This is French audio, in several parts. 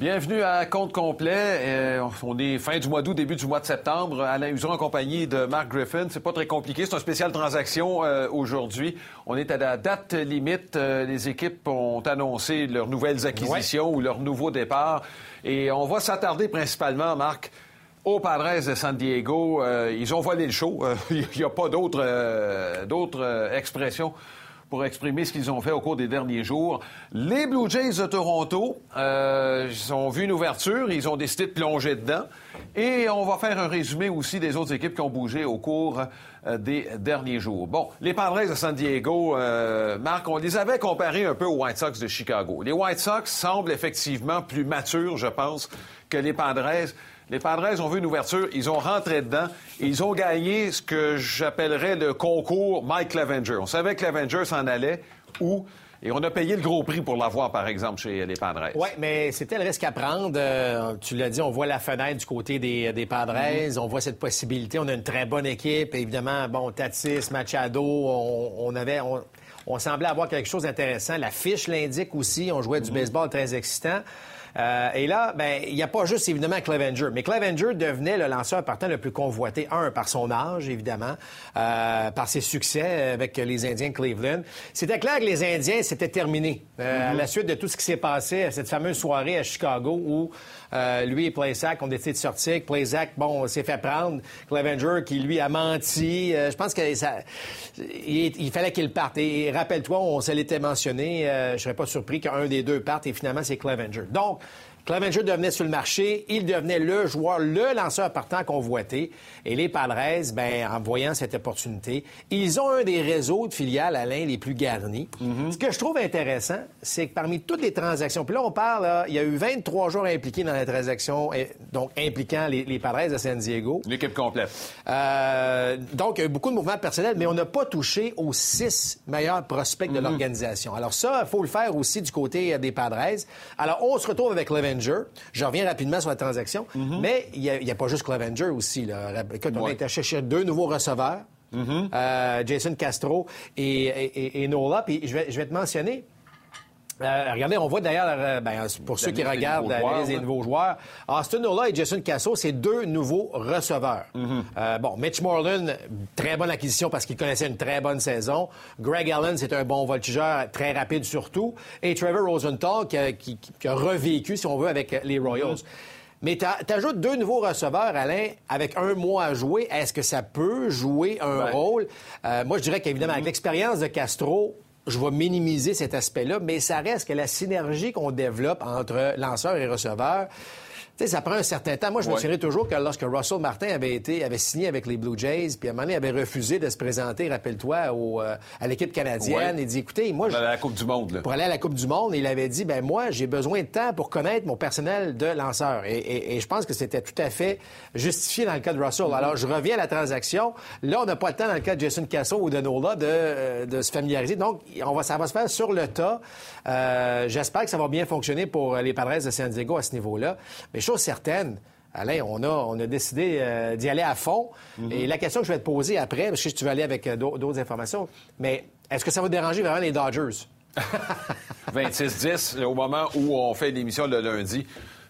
Bienvenue à Compte complet. Euh, on est fin du mois d'août, début du mois de septembre. Alain Useron en compagnie de Mark Griffin. C'est pas très compliqué. C'est un spécial transaction euh, aujourd'hui. On est à la date limite. Euh, les équipes ont annoncé leurs nouvelles acquisitions ou leurs nouveaux départs. Et on va s'attarder principalement, Marc, aux Padres de San Diego. ils ont volé le show. Il n'y a pas d'autres d'autres expressions pour exprimer ce qu'ils ont fait au cours des derniers jours. Les Blue Jays de Toronto, euh, ils ont vu une ouverture, ils ont décidé de plonger dedans. Et on va faire un résumé aussi des autres équipes qui ont bougé au cours euh, des derniers jours. Bon, les Padres de San Diego, euh, Marc, on les avait comparés un peu aux White Sox de Chicago. Les White Sox semblent effectivement plus matures, je pense, que les Padres. Les Padres ont vu une ouverture, ils ont rentré dedans et ils ont gagné ce que j'appellerais le concours Mike Clevenger. On savait que Clevenger s'en allait où et on a payé le gros prix pour l'avoir, par exemple, chez les Padres. Oui, mais c'était le risque à prendre. Euh, tu l'as dit, on voit la fenêtre du côté des, des Padres. On voit cette possibilité. On a une très bonne équipe. Évidemment, bon, Tatis, Machado, on, avait... On, semblait avoir quelque chose d'intéressant. La fiche l'indique aussi. On jouait du mm-hmm. baseball très excitant. Euh, et là, ben, il n'y a pas juste évidemment Clevenger, mais Clevenger devenait le lanceur partant le plus convoité, un, par son âge, évidemment, euh, par ses succès avec les Indiens de Cleveland. C'était clair que les Indiens, c'était terminé. Euh, à la suite de tout ce qui s'est passé à cette fameuse soirée à Chicago où lui et Playsack ont décidé de sortir. Playsack, bon, s'est fait prendre. Clevenger, qui lui a menti. je pense que ça, il, fallait qu'il parte. Et, rappelle-toi, on se l'était mentionné. je serais pas surpris qu'un des deux parte et finalement, c'est Clevenger. Donc, Clevenger devenait sur le marché, il devenait le joueur, le lanceur partant convoité. Et les Padres, ben, en voyant cette opportunité, ils ont un des réseaux de filiales, Alain, les plus garnis. Mhm. Ce que je trouve intéressant, c'est que parmi toutes les transactions, puis là, on parle, il y a eu 23 jours impliqués dans la transaction, donc impliquant les, les Padres de San Diego. L'équipe complète. Euh, donc, il y a eu beaucoup de mouvements personnels, mais on n'a pas touché aux six meilleurs prospects de mhm. l'organisation. Alors ça, il faut le faire aussi du côté des Padres. Alors, on se retrouve avec Clevenger je reviens rapidement sur la transaction, mhm. mais il n'y a, pas juste Clevenger aussi. Là. Écoute, on a été chercher deux nouveaux receveurs, mhm. euh, Jason Castro et, Nola. Puis je vais, te mentionner, euh, regardez, on voit d'ailleurs, euh, ben, pour ceux qui regardent les nouveaux joueurs, Austin Ola et Jason Casso, c'est deux nouveaux receveurs. Mhm. bon, Mitch Moreland, très bonne acquisition parce qu'il connaissait une très bonne saison. Greg Allen, c'est un bon voltigeur, très rapide surtout. Et Trevor Rosenthal, qui, a revécu, si on veut, avec les Royals. Mhm. Mais tu ajoutes deux nouveaux receveurs, Alain, avec un mois à jouer. Est-ce que ça peut jouer un rôle? moi, je dirais qu'évidemment, avec mhm. l'expérience de Castro, je vais minimiser cet aspect-là, mais ça reste que la synergie qu'on développe entre lanceurs et receveurs, ça prend un certain temps. Moi, je me souviens toujours que lorsque Russell Martin avait été, avait signé avec les Blue Jays, puis à un moment donné, avait refusé de se présenter, rappelle-toi, euh, à l'équipe canadienne, il dit, écoutez, moi, pour aller à la Coupe du Monde, là. pour aller à la Coupe du Monde, il avait dit, ben moi, j'ai besoin de temps pour connaître mon personnel de lanceur. Et, je pense que c'était tout à fait justifié dans le cas de Russell. Alors, je reviens à la transaction. Là, on n'a pas le temps dans le cas de Jason Casso ou de Nola de, euh, de se familiariser. Donc, on va, ça va se faire sur le tas. Euh, j'espère que ça va bien fonctionner pour les Padres de San Diego à ce niveau-là. Mais chose certaine, Alain, on a, on a décidé euh, d'y aller à fond. Mhm. Et la question que je vais te poser après, parce que tu vas aller avec euh, d'autres informations, mais est-ce que ça va déranger vraiment les Dodgers? 26-10, au moment où on fait l'émission le lundi.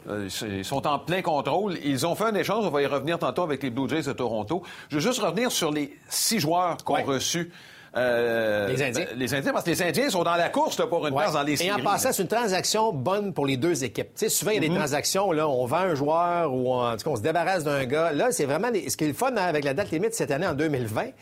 Euh, ils sont en plein contrôle. Ils ont fait un échange, on va y revenir tantôt avec les Blue Jays de Toronto. Je veux juste revenir sur les six joueurs qu'on reçus euh, les Indiens. Les Indiens, parce que les Indiens sont dans la course pour une place dans les séries. Et en passant, c'est une transaction bonne pour les deux équipes. Tu sais, souvent, il y a des mhm. transactions, là, on vend un joueur ou en tout cas, on se débarrasse d'un gars. Là, c'est vraiment... Ce qui est le fun hein, avec la date limite cette année, en 2020, il y a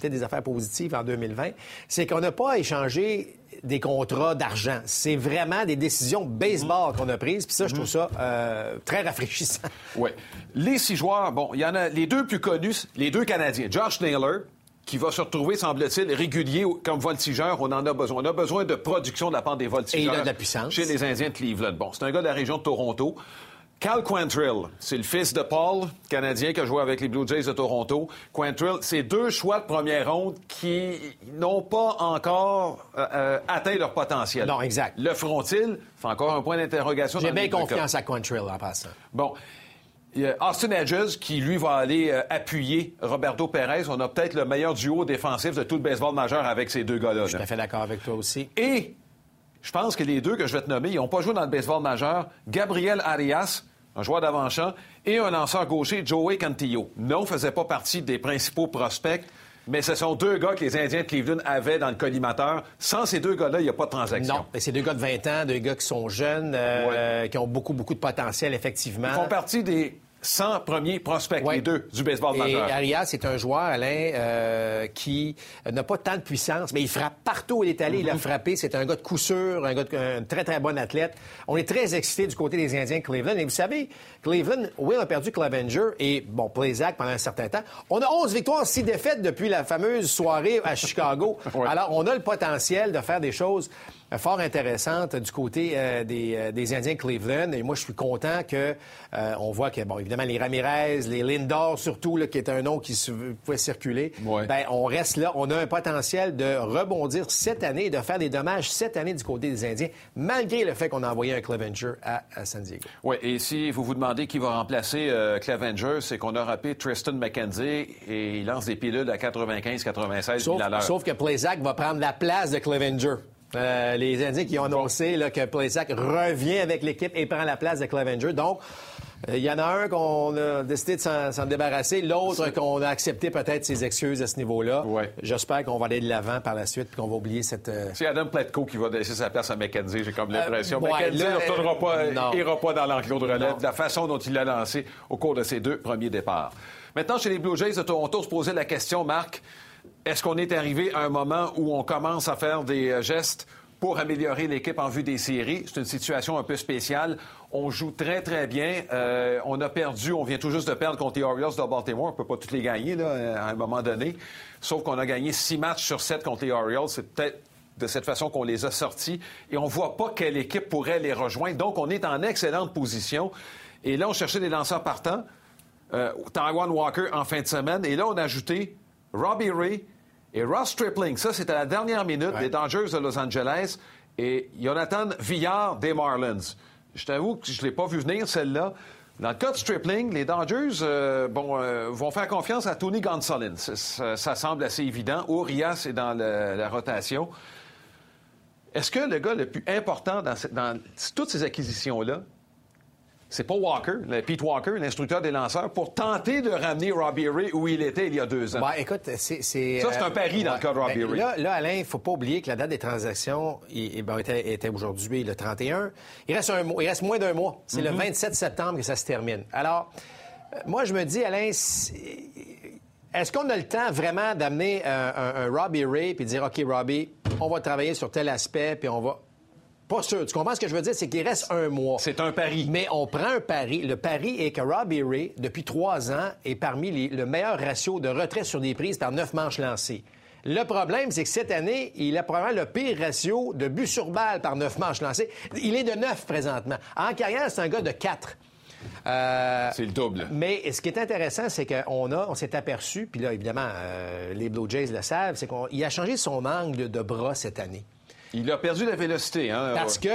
peut-être des affaires positives en 2020, c'est qu'on n'a pas échangé des contrats d'argent. C'est vraiment des décisions baseball mhm. qu'on a prises. Puis ça, je trouve ça euh, très rafraîchissant. Oui. Les six joueurs, bon, il y en a les deux plus connus, les deux Canadiens. Josh Naylor, qui va se retrouver, semble-t-il, régulier comme voltigeur. On en a besoin. On a besoin de production de la part des voltigeurs. Et il a de la puissance. Chez les Indiens de Cleveland. Bon, c'est un gars de la région de Toronto. Cal Quantrill, c'est le fils de Paul, Canadien qui a joué avec les Blue Jays de Toronto. Quantrill, c'est deux choix de première ronde qui n'ont pas encore euh, euh, atteint leur potentiel. Non, exact. Le feront-ils? Fait encore un point d'interrogation. J'ai bien confiance à Quantrill en passant. Bon. Austin Edges, qui lui va aller euh, appuyer Roberto Perez. On a peut-être le meilleur duo défensif de tout le baseball majeur avec ces deux gars-là. Je suis tout à fait d'accord avec toi aussi. Et je pense que les deux que je vais te nommer, ils n'ont pas joué dans le baseball majeur. Gabriel Arias, un joueur d'avant-champ, et un lanceur gaucher, Joey Cantillo. Non, ne faisait pas partie des principaux prospects. Mais ce sont deux gars que les Indiens de Cleveland avaient dans le collimateur. Sans ces deux gars-là, il n'y a pas de transaction. Non, mais c'est deux gars de 20 ans, deux gars qui sont jeunes, euh, qui ont beaucoup, beaucoup de potentiel, effectivement. Ils font partie des 100 premiers prospects, les deux, du baseball majeur. Et Arias est un joueur, Alain, euh, qui n'a pas tant de puissance, mais il frappe partout où il est allé. Il a mhm. frappé. C'est un gars de coup sûr, un gars de, un très, très bon athlète. On est très excités du côté des Indiens de Cleveland. Et vous savez, Cleveland, Will a perdu Clevenger et, bon, Plazak pendant un certain temps. On a 11 victoires, 6 défaites depuis la fameuse soirée à Chicago. Alors, on a le potentiel de faire des choses fort intéressante du côté euh, des, euh, des, Indiens Cleveland. Et moi, je suis content que on voit que, bon, évidemment, les Ramirez, les Lindor surtout, là, qui est un nom qui pouvait circuler, ben, on reste là. On a un potentiel de rebondir cette année, de faire des dommages cette année du côté des Indiens, malgré le fait qu'on a envoyé un Clevenger à, San Diego. Oui, et si vous vous demandez qui va remplacer Clevenger, c'est qu'on a rappelé Tristan McKenzie et il lance des pilules à 95-96 sauf, sauf que Plezak va prendre la place de Clevenger. Euh, les Indiens qui ont annoncé que Plesac revient avec l'équipe et prend la place de Clevenger. Donc, il euh, y en a un qu'on a décidé de s'en débarrasser, l'autre qu'on a accepté peut-être ses excuses à ce niveau-là. J'espère qu'on va aller de l'avant par la suite et qu'on va oublier cette. Euh, C'est Adam Pletko qui va laisser sa place à McKenzie, j'ai comme l'impression. McKenzie ne ira pas, dans l'enclos de relève de la façon dont il l'a lancé au cours de ses deux premiers départs. Maintenant, chez les Blue Jays de Toronto, se posait la question, Marc, est-ce qu'on est arrivé à un moment où on commence à faire des euh, gestes pour améliorer l'équipe en vue des séries? C'est une situation un peu spéciale. On joue très, très bien. Euh, on a perdu, on vient tout juste de perdre contre les Orioles de Baltimore. On ne peut pas toutes les gagner là, à un moment donné. Sauf qu'on a gagné six matchs sur sept contre les Orioles. C'est peut-être de cette façon qu'on les a sortis. Et on ne voit pas quelle équipe pourrait les rejoindre. Donc, on est en excellente position. Et là, on cherchait des lanceurs partants. Euh, Taiwan Walker en fin de semaine. Et là, on a ajouté Robbie Ray, et Ross Stripling, ça, c'était à la dernière minute des Dodgers de Los Angeles. Et Jonathan Villard des Marlins. Je t'avoue que je ne l'ai pas vu venir, celle-là. Dans le cas de Stripling, les Dodgers euh, bon, euh, vont faire confiance à Tony Gonsolin. Ça, semble assez évident. Urias est dans la rotation. Est-ce que le gars le plus important dans, dans toutes ces acquisitions-là, c'est pas Walker, Pete Walker, l'instructeur des lanceurs, pour tenter de ramener Robbie Ray où il était il y a deux ans. Ben, écoute, c'est... Ça, c'est un pari dans le cas de Robbie ben, Ray. Là, là, Alain, il faut pas oublier que la date des transactions ben, était, aujourd'hui le 31. Il reste, un, il reste moins d'un mois. C'est le 27 mm-hmm. septembre que ça se termine. Alors, euh, moi, je me dis, Alain, est-ce qu'on a le temps vraiment d'amener un, Robbie Ray puis de dire, OK, Robbie, on va travailler sur tel aspect, puis on va pas sûr. Tu comprends ce que je veux dire? C'est qu'il reste un mois. C'est un pari. Mais on prend un pari. Le pari est que Robbie Ray, depuis trois ans, est parmi les, le meilleur ratio de retrait sur des prises par neuf manches lancées. Le problème, c'est que cette année, il a probablement le pire ratio de but sur balle par neuf manches lancées. Il est de neuf présentement. En carrière, c'est un gars de quatre. Euh, c'est le double. Mais ce qui est intéressant, c'est qu'on a, on s'est aperçu, puis là, évidemment, euh, les Blue Jays le savent, c'est qu'il a changé son angle de bras cette année. Il a perdu la vélocité. Hein? Parce qu'il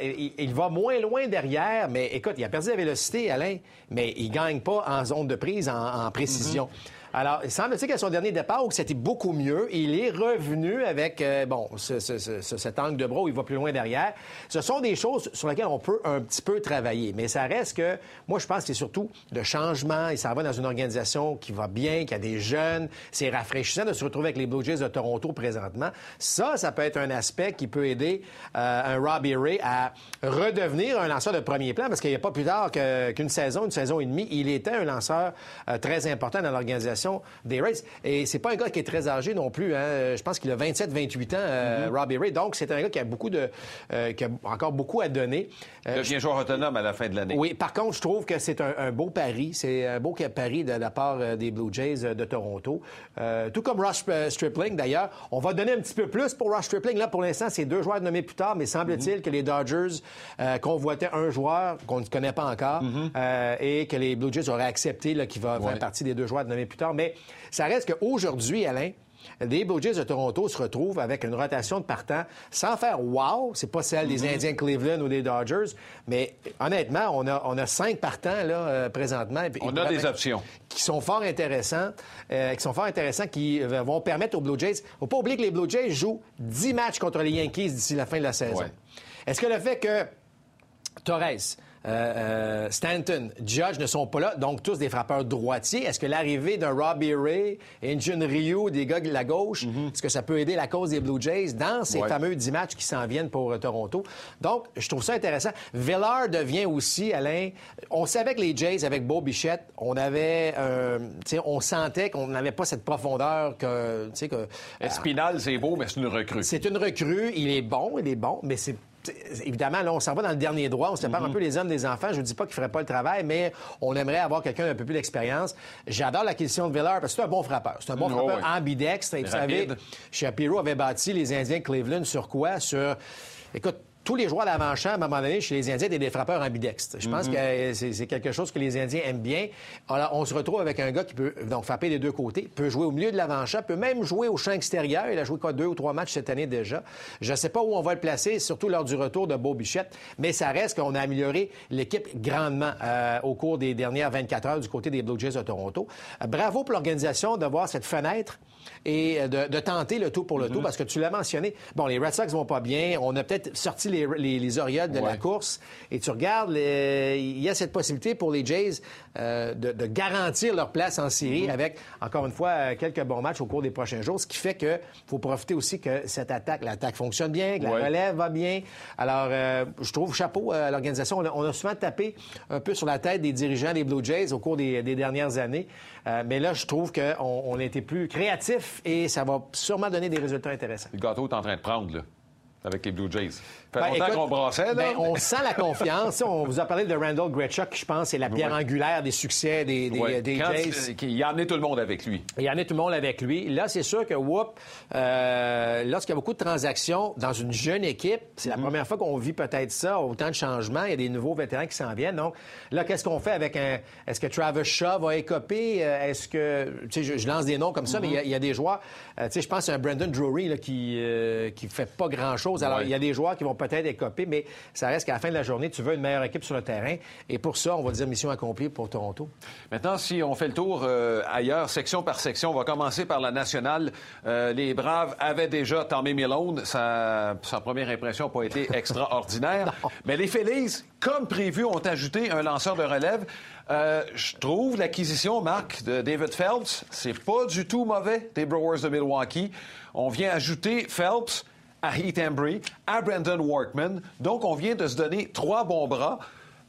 il, il, va moins loin derrière, mais écoute, il a perdu la vélocité, Alain, mais il gagne pas en zone de prise, en, précision. Mm-hmm. Alors, il semble-t-il qu'à son dernier départ, où c'était beaucoup mieux, il est revenu avec, euh, bon, cet angle de bras où il va plus loin derrière. Ce sont des choses sur lesquelles on peut un petit peu travailler. Mais ça reste que, moi, je pense que c'est surtout le changement. Il s'en va dans une organisation qui va bien, qui a des jeunes. C'est rafraîchissant de se retrouver avec les Blue Jays de Toronto présentement. Ça, ça peut être un aspect qui peut aider euh, un Robbie Ray à redevenir un lanceur de premier plan parce qu'il n'y a pas plus tard qu'une saison, une saison et demie, il était un lanceur euh, très important dans l'organisation des Rays. Et c'est pas un gars qui est très âgé non plus. Hein. Je pense qu'il a 27-28 ans, euh, mm-hmm. Robbie Ray. Donc, c'est un gars qui a beaucoup de, euh, qui a encore beaucoup à donner. Euh, devient joueur autonome à la fin de l'année. Oui. Par contre, je trouve que c'est un, beau pari. C'est un beau pari de la part des Blue Jays de Toronto. tout comme Ross Stripling, d'ailleurs. On va donner un petit peu plus pour Ross Stripling. Là, pour l'instant, c'est deux joueurs nommés plus tard, mais semble-t-il mm-hmm. que les Dodgers convoitaient un joueur qu'on ne connaît pas encore mm-hmm. et que les Blue Jays auraient accepté qu'il va faire partie des deux joueurs nommés plus tard. Mais ça reste qu'aujourd'hui, Alain, les Blue Jays de Toronto se retrouvent avec une rotation de partants sans faire wow, c'est pas celle des Indiens de Cleveland ou des Dodgers, mais honnêtement, on a, on a cinq partants là, euh, présentement. On a des options. Qui sont fort intéressants, euh, qui sont fort intéressants, qui euh, vont permettre aux Blue Jays. Faut pas oublier que les Blue Jays jouent 10 matchs contre les Yankees d'ici la fin de la saison. Est-ce que le fait que Torres, euh, euh, Stanton, Judge ne sont pas là, donc tous des frappeurs droitiers. Est-ce que l'arrivée d'un Robbie Ray, Injun Ryu, des gars de la gauche, mhm. est-ce que ça peut aider la cause des Blue Jays dans ces fameux 10 matchs qui s'en viennent pour euh, Toronto? Donc, je trouve ça intéressant. Villar devient aussi, Alain, on savait que les Jays, avec Beau Bichette, on avait, on sentait qu'on n'avait pas cette profondeur que, que Espinal, c'est beau, mais c'est une recrue. C'est une recrue. Il est bon, il est bon, mais c'est évidemment, là, on s'en va dans le dernier droit, on sépare un mhm. peu les hommes des enfants. Je ne dis pas qu'il ne ferait pas le travail, mais on aimerait avoir quelqu'un d'un peu plus d'expérience. J'adore la question de Villard parce que c'est un bon frappeur. C'est un bon frappeur ambidextre. Et vous savez, Shapiro avait bâti les Indiens de Cleveland sur quoi? Sur. Écoute, tous les joueurs d'avant-champ, à un moment donné, chez les Indiens, étaient des frappeurs ambidextres. Je pense mhm. que c'est quelque chose que les Indiens aiment bien. Alors, on se retrouve avec un gars qui peut donc frapper des deux côtés, peut jouer au milieu de l'avant-champ, peut même jouer au champ extérieur. Il a joué quoi, deux ou trois matchs cette année déjà. Je ne sais pas où on va le placer, surtout lors du retour de Beau Bichette, mais ça reste qu'on a amélioré l'équipe grandement euh, au cours des dernières 24 heures du côté des Blue Jays de Toronto. Euh, bravo pour l'organisation de voir cette fenêtre et euh, de, tenter le tout pour le tout, mhm. parce que tu l'as mentionné. Bon, les Red Sox vont pas bien. On a peut-être sorti les, les, les Orioles de la course. Et tu regardes, il y a cette possibilité pour les Jays euh, de, garantir leur place en série mhm. avec, encore une fois, quelques bons matchs au cours des prochains jours, ce qui fait que faut profiter aussi que cette attaque, l'attaque fonctionne bien, que la relève va bien. Alors, euh, je trouve chapeau à l'organisation. On, a souvent tapé un peu sur la tête des dirigeants des Blue Jays au cours des, dernières années. Mais là, je trouve qu'on on a été plus créatifs et ça va sûrement donner des résultats intéressants. Le gâteau est en train de prendre, là avec les Blue Jays. Ben, longtemps qu'on brassait, là. Ben, on sent la confiance. on vous a parlé de Randall Gretschuk, qui, je pense, est la pierre angulaire des succès des, des, Jays. Il y en a tout le monde avec lui. Il y en a tout le monde avec lui. Là, c'est sûr que, whoop, euh, lorsqu'il y a beaucoup de transactions dans une jeune équipe, c'est la mm-hmm. première fois qu'on vit peut-être ça, autant de changements. Il y a des nouveaux vétérans qui s'en viennent. Donc, là, qu'est-ce qu'on fait avec un... Est-ce que Travis Shaw va écoper? Euh, est-ce que... Tu sais, je, lance des noms comme ça, mais il y, a des joueurs... Euh, tu sais, je pense à un Brandon Drury là, qui ne qui fait pas grand-chose alors, il y a des joueurs qui vont peut-être écoper, mais ça reste qu'à la fin de la journée, tu veux une meilleure équipe sur le terrain. Et pour ça, on va dire mission accomplie pour Toronto. Maintenant, si on fait le tour euh, ailleurs, section par section, on va commencer par la nationale. Euh, les Braves avaient déjà Tommy Milone. Sa, sa première impression n'a pas été extraordinaire. mais les Phillies, comme prévu, ont ajouté un lanceur de relève. Euh, je trouve l'acquisition, Marc, de David Phelps, c'est pas du tout mauvais des Brewers de Milwaukee. On vient ajouter Phelps à Heath Embry, à Brandon Workman. Donc, on vient de se donner trois bons bras.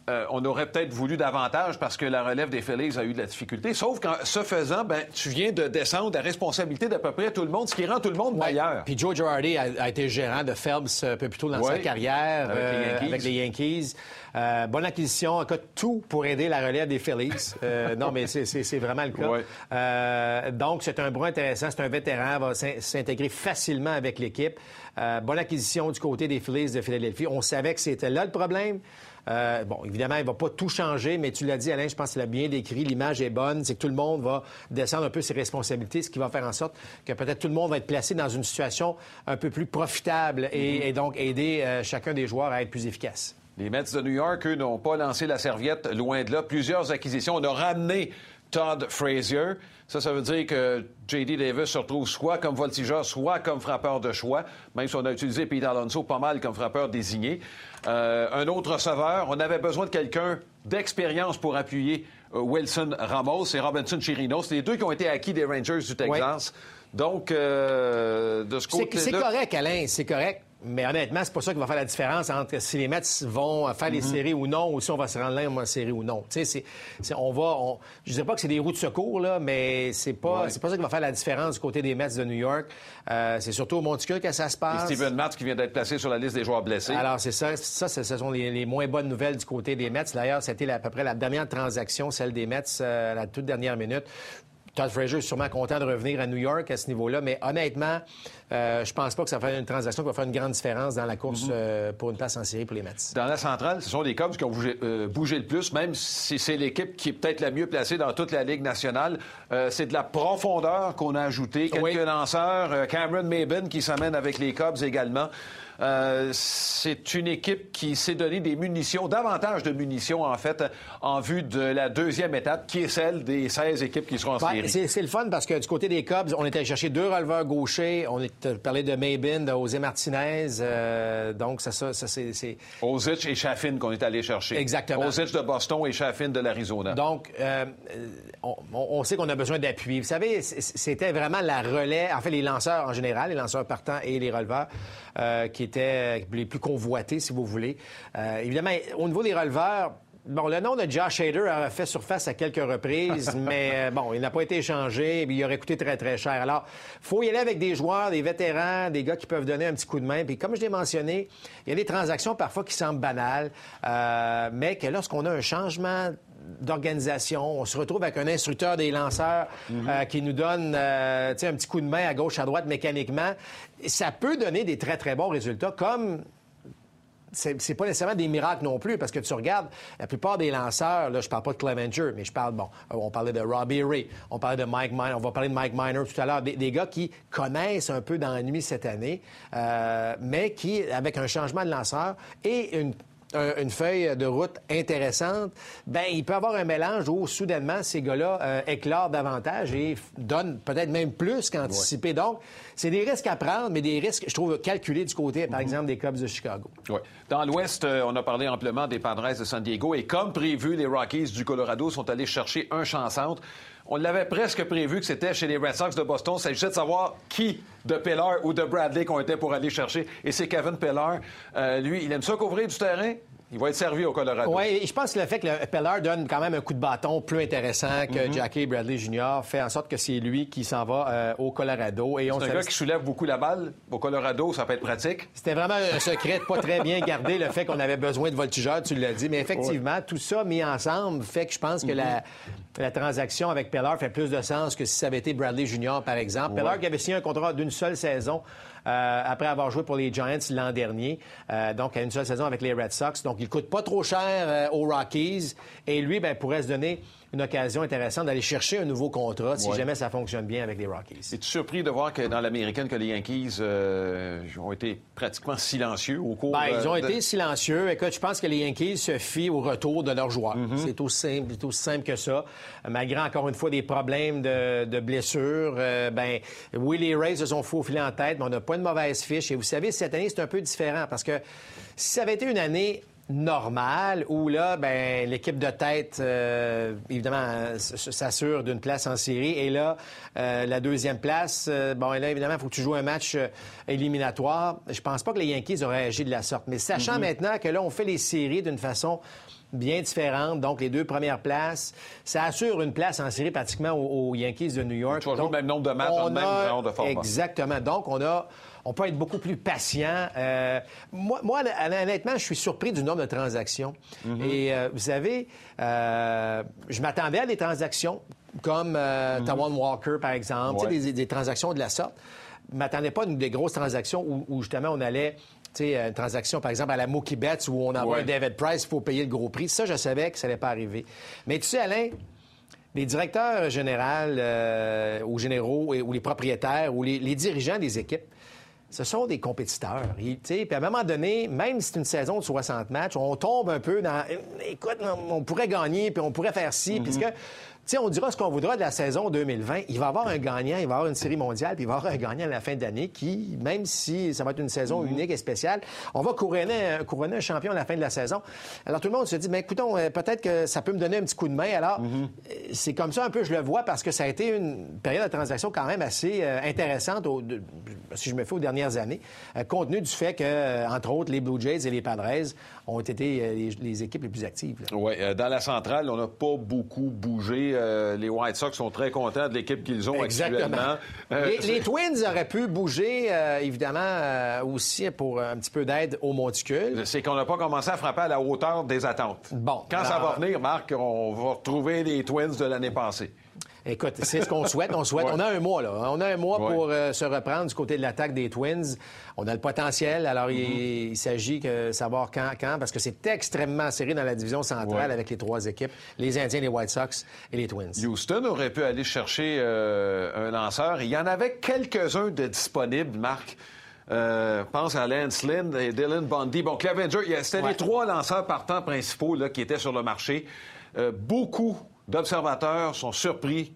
Euh, on aurait peut-être voulu davantage parce que la relève des Phillies a eu de la difficulté. Sauf qu'en ce faisant, ben, tu viens de descendre la responsabilité d'à peu près tout le monde, ce qui rend tout le monde meilleur. Puis Joe Girardi a, été gérant de Phelps un peu plus tôt dans sa carrière avec, les euh, Yankees. Euh, bonne acquisition, en cas tout pour aider la relève des Phillies. non, mais c'est vraiment le cas. donc, c'est un bras intéressant, c'est un vétéran, va s'intégrer facilement avec l'équipe. bonne acquisition du côté des Phillies de Philadelphie. On savait que c'était là le problème. Euh, bon, évidemment, il ne va pas tout changer, mais tu l'as dit, Alain, je pense qu'il a bien décrit. L'image est bonne. C'est que tout le monde va descendre un peu ses responsabilités, ce qui va faire en sorte que peut-être tout le monde va être placé dans une situation un peu plus profitable et, mm-hmm. donc aider euh, chacun des joueurs à être plus efficace. Les Mets de New York, eux, n'ont pas lancé la serviette, loin de là. Plusieurs acquisitions. On a ramené Todd Frazier. Ça, ça veut dire que J.D. Davis se retrouve soit comme voltigeur, soit comme frappeur de choix, même si on a utilisé Pete Alonso pas mal comme frappeur désigné. Euh, un autre receveur, on avait besoin de quelqu'un d'expérience pour appuyer euh, Wilson Ramos et Robinson Chirinos. C'est les deux qui ont été acquis des Rangers du Texas. Donc, euh, de ce côté-là... C'est correct, Alain, c'est correct. Mais honnêtement, c'est pas ça qui va faire la différence entre si les Mets vont faire les mhm. séries ou non, ou si on va se rendre là en série ou non. Tu sais, on va, je dirais pas que c'est des roues de secours là, mais c'est pas, c'est pas ça qui va faire la différence du côté des Mets de New York. Euh, c'est surtout au Monticule que ça se passe. Et Steven Matz qui vient d'être placé sur la liste des joueurs blessés. Alors c'est ça, ça, ce sont les, moins bonnes nouvelles du côté des Mets. D'ailleurs, c'était à peu près la dernière transaction, celle des Mets, euh, à la toute dernière minute Todd Frazier est sûrement content de revenir à New York à ce niveau-là, mais honnêtement, euh, je pense pas que ça va faire une transaction qui va faire une grande différence dans la course Mhm. euh, pour une place en série pour les Mets. Dans la centrale, ce sont les Cubs qui ont bougé, euh, bougé le plus, même si c'est l'équipe qui est peut-être la mieux placée dans toute la Ligue nationale. Euh, c'est de la profondeur qu'on a ajouté. Quelques Oui. lanceurs. euh, Cameron Maben qui s'amène avec les Cubs également. Euh, c'est une équipe qui s'est donné des munitions, davantage de munitions, en fait, en vue de la deuxième étape, qui est celle des 16 équipes qui seront en série. c'est, c'est le fun parce que du côté des Cubs, on était allé chercher deux releveurs gauchers. On est parlé de Maybin, de José Martinez. euh, donc, ça, ça, ça, c'est, Ozic et Chaffin qu'on est allé chercher. Exactement. Ozic de Boston et Chaffin de l'Arizona. Donc, euh, on, on sait qu'on a besoin d'appui. Vous savez, c'était vraiment la relais, en fait, les lanceurs en général, les lanceurs partants et les releveurs, qui étaient les plus convoités, si vous voulez. Euh, évidemment, au niveau des releveurs, Bon, le nom de Josh Hader a fait surface à quelques reprises, mais euh, bon, il n'a pas été échangé, puis il aurait coûté très, très cher. Alors, faut y aller avec des joueurs, des vétérans, des gars qui peuvent donner un petit coup de main. Puis comme je l'ai mentionné, il y a des transactions parfois qui semblent banales, euh, mais que lorsqu'on a un changement d'organisation. On se retrouve avec un instructeur des lanceurs euh, qui nous donne euh, un petit coup de main à gauche, à droite mécaniquement. Ça peut donner des très, très bons résultats, comme c'est pas nécessairement des miracles non plus, parce que tu regardes, la plupart des lanceurs, là, je parle pas de Clevenger, mais je parle, bon, euh, on parlait de Robbie Ray, on parlait de Mike Miner, on va parler de Mike Miner tout à l'heure, des, des gars qui connaissent un peu d'ennui cette année, euh, mais qui, avec un changement de lanceur et une un- une feuille de route intéressante, ben il peut y avoir un mélange où soudainement ces gars-là euh, éclairent davantage et donnent peut-être même plus qu'anticipé. Donc, c'est des risques à prendre, mais des risques, je trouve, calculés du côté, par exemple, des Cubs de Chicago. Ouais. Dans l'Ouest, euh, on a parlé amplement des Padres de San Diego et comme prévu, les Rockies du Colorado sont allés chercher un chancentre. On l'avait presque prévu que c'était chez les Red Sox de Boston. Il s'agissait de savoir qui de Pillar ou de Bradley qu'on était pour aller chercher. Et c'est Kevin Pillar. Euh, lui, il aime ça couvrir du terrain. Il va être servi au Colorado. Oui, et je pense que le fait que le Peller donne quand même un coup de bâton plus intéressant que Jackie Bradley Jr. fait en sorte que c'est lui qui s'en va euh, au Colorado. C'est un savait- gars qui soulève beaucoup la balle. Au Colorado, ça peut être pratique. C'était vraiment un secret pas très bien gardé, le fait qu'on avait besoin de voltigeurs, tu l'as dit. Mais effectivement, tout ça mis ensemble fait que je pense que la, la transaction avec Peller fait plus de sens que si ça avait été Bradley Jr., par exemple. Peller qui avait signé un contrat d'une seule saison euh, après avoir joué pour les Giants l'an dernier. Euh, donc, à une seule saison avec les Red Sox. Donc, il coûte pas trop cher euh, aux Rockies. Et lui, ben, pourrait se donner une occasion intéressante d'aller chercher un nouveau contrat si Ouais. jamais ça fonctionne bien avec les Rockies. Es-tu surpris de voir que dans l'américaine, que les Yankees euh, ont été pratiquement silencieux au cours Ben, ils ont de- été silencieux. Écoute, je pense que les Yankees se fient au retour de leurs joueurs. C'est aussi simple, aussi simple que ça. Malgré, encore une fois, des problèmes de, de blessures, euh, ben, oui, les Rays se sont faufilés en tête, mais on n'a pas une mauvaise fiche. Et vous savez, cette année, c'est un peu différent parce que si ça avait été une année normale où là, ben, l'équipe de tête, euh, évidemment, s'assure d'une place en série. Et là, euh, la deuxième place, euh, bon, et là, évidemment, il faut que tu joues un match euh, éliminatoire. Je pense pas que les Yankees auraient agi de la sorte. Mais sachant maintenant que là, on fait les séries d'une façon bien différente, donc les deux premières places, ça assure une place en série pratiquement aux, aux Yankees de New York. Tu vas jouer le même nombre de matchs le même genre de format. Exactement. Donc, on a, on peut être beaucoup plus patient. Euh, moi, moi, honnêtement, je suis surpris du nombre de transactions. Mm-hmm. Et euh, vous savez, euh, je m'attendais à des transactions comme euh, Tawan Walker, par exemple. Ouais. des, des transactions de la sorte. Je m'attendais pas à une des grosses transactions où, où, justement on allait. une transaction, par exemple, à la Mookie Betts, où on envoie Ouais. un David Price, il faut payer le gros prix. Ça, je savais que ça n'allait pas arriver. Mais tu sais, Alain, les directeurs généraux euh, ou généraux et- ou les propriétaires ou les, les dirigeants des équipes, ce sont des compétiteurs. Ils- Puis à un moment donné, même si c'est une saison de 60 matchs, on tombe un peu dans écoute, on pourrait gagner, puis on pourrait faire ci, puisque tu sais, on dira ce qu'on voudra de la saison 2020. Il va y avoir un gagnant, il va y avoir une série mondiale, puis il va y avoir un gagnant à la fin d'année qui, même si ça va être une saison unique et spéciale, on va couronner, couronner un champion à la fin de la saison. Alors tout le monde se dit, mais écoutons, euh, peut-être que ça peut me donner un petit coup de main. Alors, euh, c'est comme ça un peu, je le vois, parce que ça a été une période de transaction quand même assez euh, intéressante, au- de- si je me fais aux dernières années, euh, compte tenu du fait que, euh, entre autres, les Blue Jays et les Padres ont été euh, les, les équipes les plus actives. Oui, euh, dans la centrale, on n'a pas beaucoup bougé. Euh, les White Sox sont très contents de l'équipe qu'ils ont actuellement. Les, les Twins auraient pu bouger, évidemment, aussi pour un petit peu d'aide au monticule. C'est qu'on n'a pas commencé à frapper à la hauteur des attentes. Bon, Quand ça va venir, Marc, on va retrouver les Twins de l'année passée. Écoute, c'est ce qu'on souhaite. On souhaite. On a un mois, là. On a un mois Ouais. pour euh, se reprendre du côté de l'attaque des Twins. On a le potentiel. Alors, il- Mm-hmm. il, s'agit de savoir quand, quand, parce que c'est extrêmement serré dans la division centrale Ouais. avec les trois équipes, les Indiens, les White Sox et les Twins. Houston aurait pu aller chercher euh, un lanceur. Il y en avait quelques-uns de disponibles, Marc. Euh, pense à Lance Lynn et Dylan Bundy. Bon, a- c'était Ouais. les trois lanceurs partants principaux là, qui étaient sur le marché. Euh, beaucoup d'observateurs sont surpris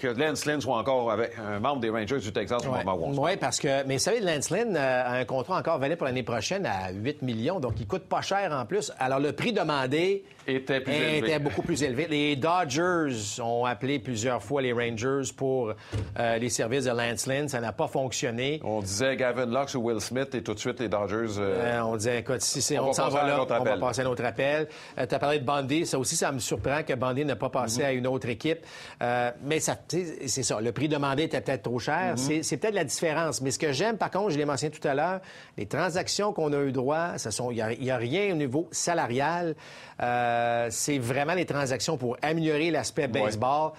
que Lance Lynn soit encore avec un membre des Rangers du Texas au moment où on se Oui, parce que, mais vous savez, Lance Lynn euh, a un contrat encore valide pour l'année prochaine à 8 millions, donc il coûte pas cher en plus. Alors, le prix demandé Était plus élevé. était beaucoup plus élevé. Les Dodgers ont appelé plusieurs fois les Rangers pour euh, les services de Lance Lynn. Ça n'a pas fonctionné. On disait Gavin Lux ou Will Smith et tout de suite les Dodgers. euh, Euh, on disait, écoute, si c'est, On on, va s'en passer va là, on va passer à un autre appel. tu as parlé de Bundy. Ça aussi, ça me surprend que Bundy n'ait pas passé Mhm. à une autre équipe. Euh, mais ça, c'est ça. Le prix demandé était peut-être trop cher. C'est, c'est peut-être la différence. Mais ce que j'aime, par contre, je l'ai mentionné tout à l'heure, les transactions qu'on a eu droit, ce sont, il n'y a, rien au niveau salarial. Euh, c'est vraiment les transactions pour améliorer l'aspect baseball.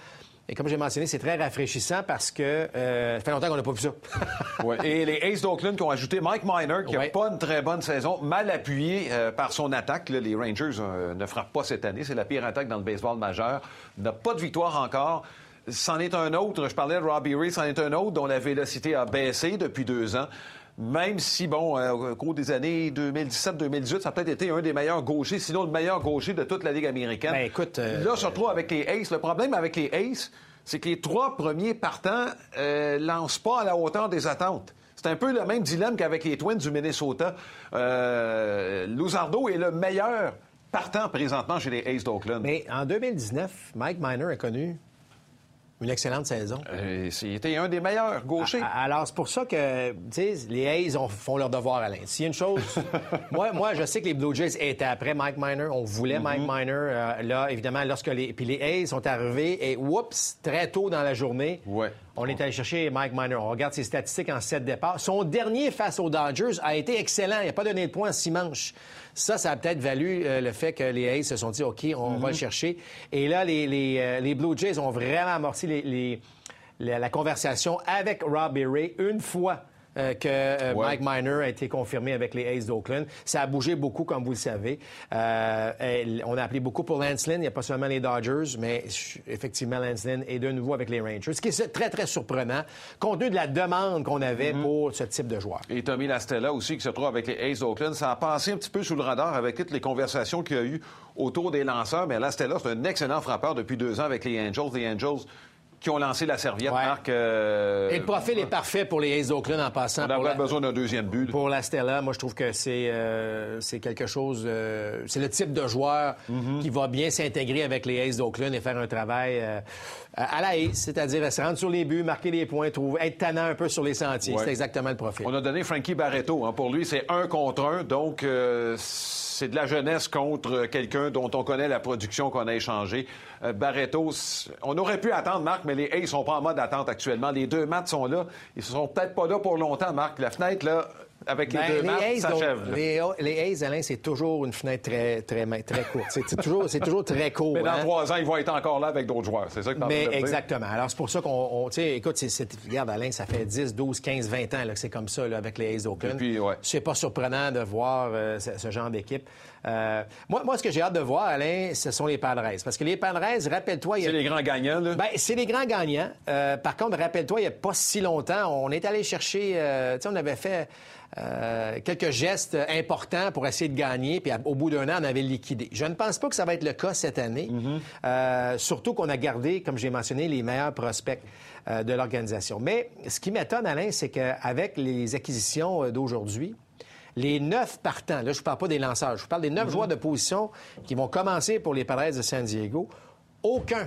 Et comme j'ai mentionné, c'est très rafraîchissant parce que euh, ça fait longtemps qu'on n'a pas vu ça. Ouais. Et les Aces d'Oakland qui ont ajouté Mike Miner, qui n'a Ouais. pas une très bonne saison, mal appuyé euh, par son attaque. Là, les Rangers euh, ne frappent pas cette année. C'est la pire attaque dans le baseball majeur. N'a pas de victoire encore. C'en est un autre. Je parlais de Robbie Ray. C'en est un autre dont la vélocité a baissé depuis deux ans. Même si, bon, euh, au cours des années 2017-2018, ça a peut-être été un des meilleurs gauchers, sinon le meilleur gaucher de toute la Ligue américaine. Ben, écoute, euh, Là, on se retrouve avec les Aces. Le problème avec les Aces, c'est que les trois premiers partants euh, lancent pas à la hauteur des attentes. C'est un peu le même dilemme qu'avec les Twins du Minnesota. Euh, Luzardo est le meilleur partant présentement chez les Aces d'Oakland. Mais en 2019, Mike Miner a connu une excellente saison. Euh, C'était un des meilleurs gauchers. Alors, c'est pour ça que, les A's ont- font leur devoir, Alain. S'il y a une chose... moi, moi, je sais que les Blue Jays étaient après Mike Miner. On voulait Mike Miner. euh, là, évidemment, lorsque les... Puis les A's sont arrivés et, oups, très tôt dans la journée, Ouais. On est allé chercher Mike Miner. On regarde ses statistiques en sept départs. Son dernier face aux Dodgers a été excellent. Il n'a pas donné de points en six manches. Ça, ça a peut-être valu euh, le fait que les A's se sont dit, OK, on va le chercher. Et là, les, les, euh, les Blue Jays ont vraiment amorti les- la, la conversation avec Robbie Ray une fois. Euh, que euh, Ouais. Mike Miner a été confirmé avec les A's d'Oakland. Ça a bougé beaucoup, comme vous le savez. Euh, on a appelé beaucoup pour Lance Lynn. Il n'y a pas seulement les Dodgers, mais effectivement, Lance Lynn est de nouveau avec les Rangers. Ce qui est très, très surprenant, compte tenu de la demande qu'on avait pour ce type de joueur. Et Tommy Lastella aussi, qui se trouve avec les Aces d'Oakland. Ça a passé un petit peu sous le radar avec toutes les conversations qu'il y a eu autour des lanceurs. Mais Lastella, c'est un excellent frappeur depuis deux ans avec les Angels. Les Angels qui ont lancé la serviette, Ouais. Marc. euh, Et le profil est parfait pour les A's d'Oakland en passant. On aurait la- besoin d'un deuxième but. Pour la Stella, moi, je trouve que c'est euh, quelque chose. euh, c'est le type de joueur Mm-hmm. qui va bien s'intégrer avec les Aces d'Oakland et faire un travail euh, à la Ace, c'est-à-dire se rendre sur les buts, marquer les points, trouver, être tannant un peu sur les sentiers. Ouais. C'est exactement le profil. On a donné Frankie Barreto. hein. Pour lui, c'est un contre un. Donc, euh, c'est de la jeunesse contre quelqu'un dont on connaît la production qu'on a échangée. Euh, on aurait pu attendre, Marc, mais les A's sont pas en mode d'attente actuellement. Les deux maths sont là. Ils seront peut-être pas là pour longtemps, Marc. La fenêtre, là, avec les Ben, deux A's, donc, là. les, les A's, Alain, c'est toujours une fenêtre très, très, très courte. C'est toujours, très court. Mais dans hein. trois ans, ils vont être encore là avec d'autres joueurs. C'est ça que train Mais dire? exactement. Alors, c'est pour ça qu'on. Tu écoute, c'est- regarde, Alain, ça fait 10, 12, 15, 20 ans là, que c'est comme ça là, avec les A's d'Oakland. Ouais. C'est pas surprenant de voir euh, ce, ce genre d'équipe. Euh, moi, moi, ce que j'ai hâte de voir, Alain, ce sont les Padres. Parce que les Padres, rappelle-toi, il y a- C'est les grands gagnants, là. ben, c'est les grands gagnants. Euh, par contre, rappelle-toi, il n'y a pas si longtemps, on est allé chercher, euh, tu sais, on avait fait euh, quelques gestes importants pour essayer de gagner, puis au bout d'un an, on avait liquidé. Je ne pense pas que ça va être le cas cette année, Euh, surtout qu'on a gardé, comme j'ai mentionné, les meilleurs prospects euh, de l'organisation. Mais ce qui m'étonne, Alain, c'est qu'avec les acquisitions d'aujourd'hui, les neuf partants, là, je ne parle pas des lanceurs, je vous parle des neuf joueurs de position qui vont commencer pour les Padres de San Diego. Aucun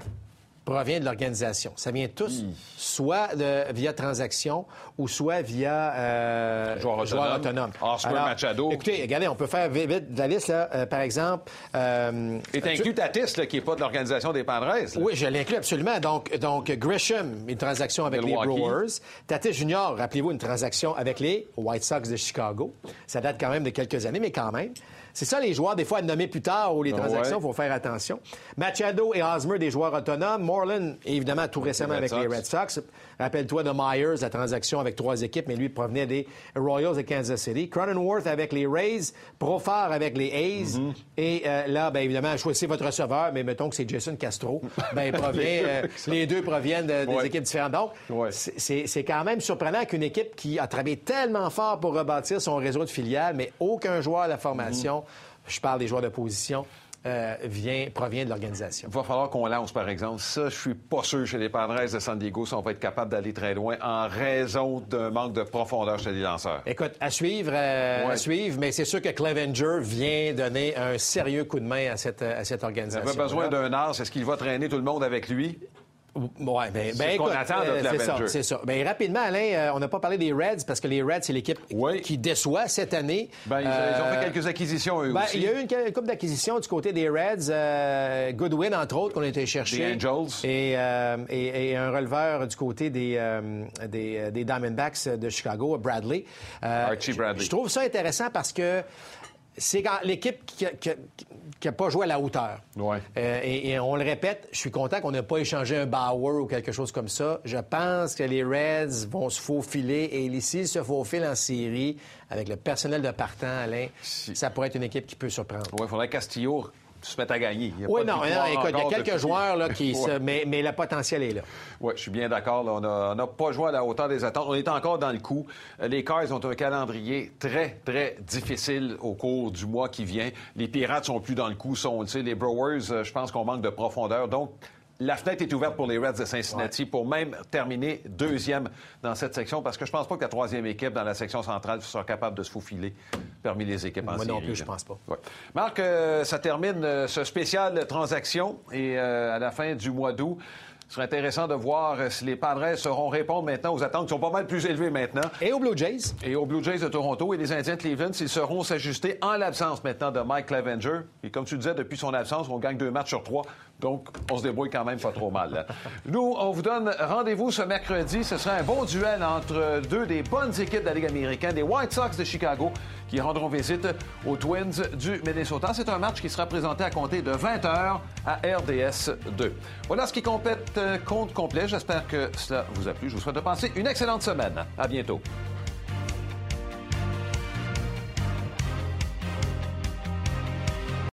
provient de l'organisation. Ça vient tous soit de- via transaction ou soit via euh, Joueur autonome. autonome. Oscar Alors, Machado. Écoutez, regardez, on peut faire vite, vite la liste, là. Euh, par exemple... euh, Et inclus Tatis, là, qui n'est pas de l'organisation des Padres. oui, je l'inclus absolument. Donc, donc Grisham, une transaction avec Milwaukee. les Brewers. Tatis Junior, rappelez-vous, une transaction avec les White Sox de Chicago. Ça date quand même de quelques années, mais quand même. C'est ça, les joueurs, des fois, à nommer plus tard ou les Ah transactions, il ouais. faut faire attention. Machado et Hosmer, des joueurs autonomes. Moreland, évidemment, tout récemment avec les. Red Sox. Rappelle-toi de Myers, la transaction avec trois équipes, mais lui provenait des Royals de Kansas City. Cronenworth avec les Rays. Profar avec les A's. Mm-hmm. Et euh, là, ben, évidemment, choisissez votre receveur, mais mettons que c'est Jason Castro. Ben, provient, euh, les deux proviennent de- des Ouais. équipes différentes. Donc, Ouais. c'est- quand même surprenant qu'une équipe qui a travaillé tellement fort pour rebâtir son réseau de filiales, mais aucun joueur à la formation, je parle des joueurs de position, euh, vient, provient de l'organisation. Il va falloir qu'on lance, par exemple. Ça, je suis pas sûr chez les Padres de San Diego si on va être capable d'aller très loin en raison d'un manque de profondeur chez les lanceurs. Écoute, à suivre, euh, Ouais. à suivre, mais c'est sûr que Clevenger vient donner un sérieux coup de main à cette, à cette Il organisation. avait besoin d'un as. Est-ce qu'il va traîner tout le monde avec lui? Ouais, ben, C'est ben, écoute, euh, c'est ça, c'est ça. Ben, rapidement, Alain, euh, on n'a pas parlé des Reds parce que les Reds, c'est l'équipe Oui. qui déçoit cette année. Ben, ils, ils ont Euh, fait quelques acquisitions, eux Ben, aussi. il y a eu une, une couple d'acquisitions du côté des Reds. euh, Goodwin, entre autres, qu'on a été chercher. Des Angels. Et, euh, et- et un releveur du côté des, euh, des, euh, des Diamondbacks de Chicago, Bradley. Euh, Archie Bradley. Je, je trouve ça intéressant parce que c'est l'équipe qui n'a pas joué à la hauteur. Ouais. Euh, et, et on le répète, je suis content qu'on n'ait pas échangé un Bauer ou quelque chose comme ça. Je pense que les Reds vont se faufiler et s'ils se faufilent en série avec le personnel de partant, Alain, Si. ça pourrait être une équipe qui peut surprendre. Oui, il faudrait que Castillo se mette à gagner. Il y a Oui, pas non, écoute, il y a quelques depuis- joueurs là, qui Ouais. se- mais, mais le potentiel est là. Oui, je suis bien d'accord. On n'a pas joué à la hauteur des attentes. On est encore dans le coup. Euh, Les Cars ont un calendrier très, très difficile au cours du mois qui vient. Les Pirates sont plus dans le coup. Sont, les Brewers, euh, je pense qu'on manque de profondeur. Donc, la fenêtre est ouverte pour les Reds de Cincinnati pour même terminer deuxième dans cette section parce que je pense pas que la troisième équipe dans la section centrale sera capable de se faufiler parmi les équipes en Moi non plus, je pense pas. Ouais. Marc, euh, ça termine euh, ce spécial transaction et euh, à la fin du mois d'août, ce serait intéressant de voir si les Padres sauront répondre maintenant aux attentes qui sont pas mal plus élevées maintenant. Et aux Blue Jays, Et aux Blue Jays de Toronto et les Indiens de Cleveland, s'ils sauront s'ajuster en l'absence maintenant de Mike Clevenger. Et comme tu disais, depuis son absence, on gagne deux matchs sur trois. Donc, on se débrouille quand même pas trop mal. là. Nous, on vous donne rendez-vous ce mercredi. Ce sera un bon duel entre deux des bonnes équipes de la Ligue américaine, les White Sox de Chicago, qui rendront visite aux Twins du Minnesota. C'est un match qui sera présenté à compter de 20 h à RDS 2. Voilà ce qui complète euh, compte complet. J'espère que cela vous a plu. Je vous souhaite de passer une excellente semaine. À bientôt.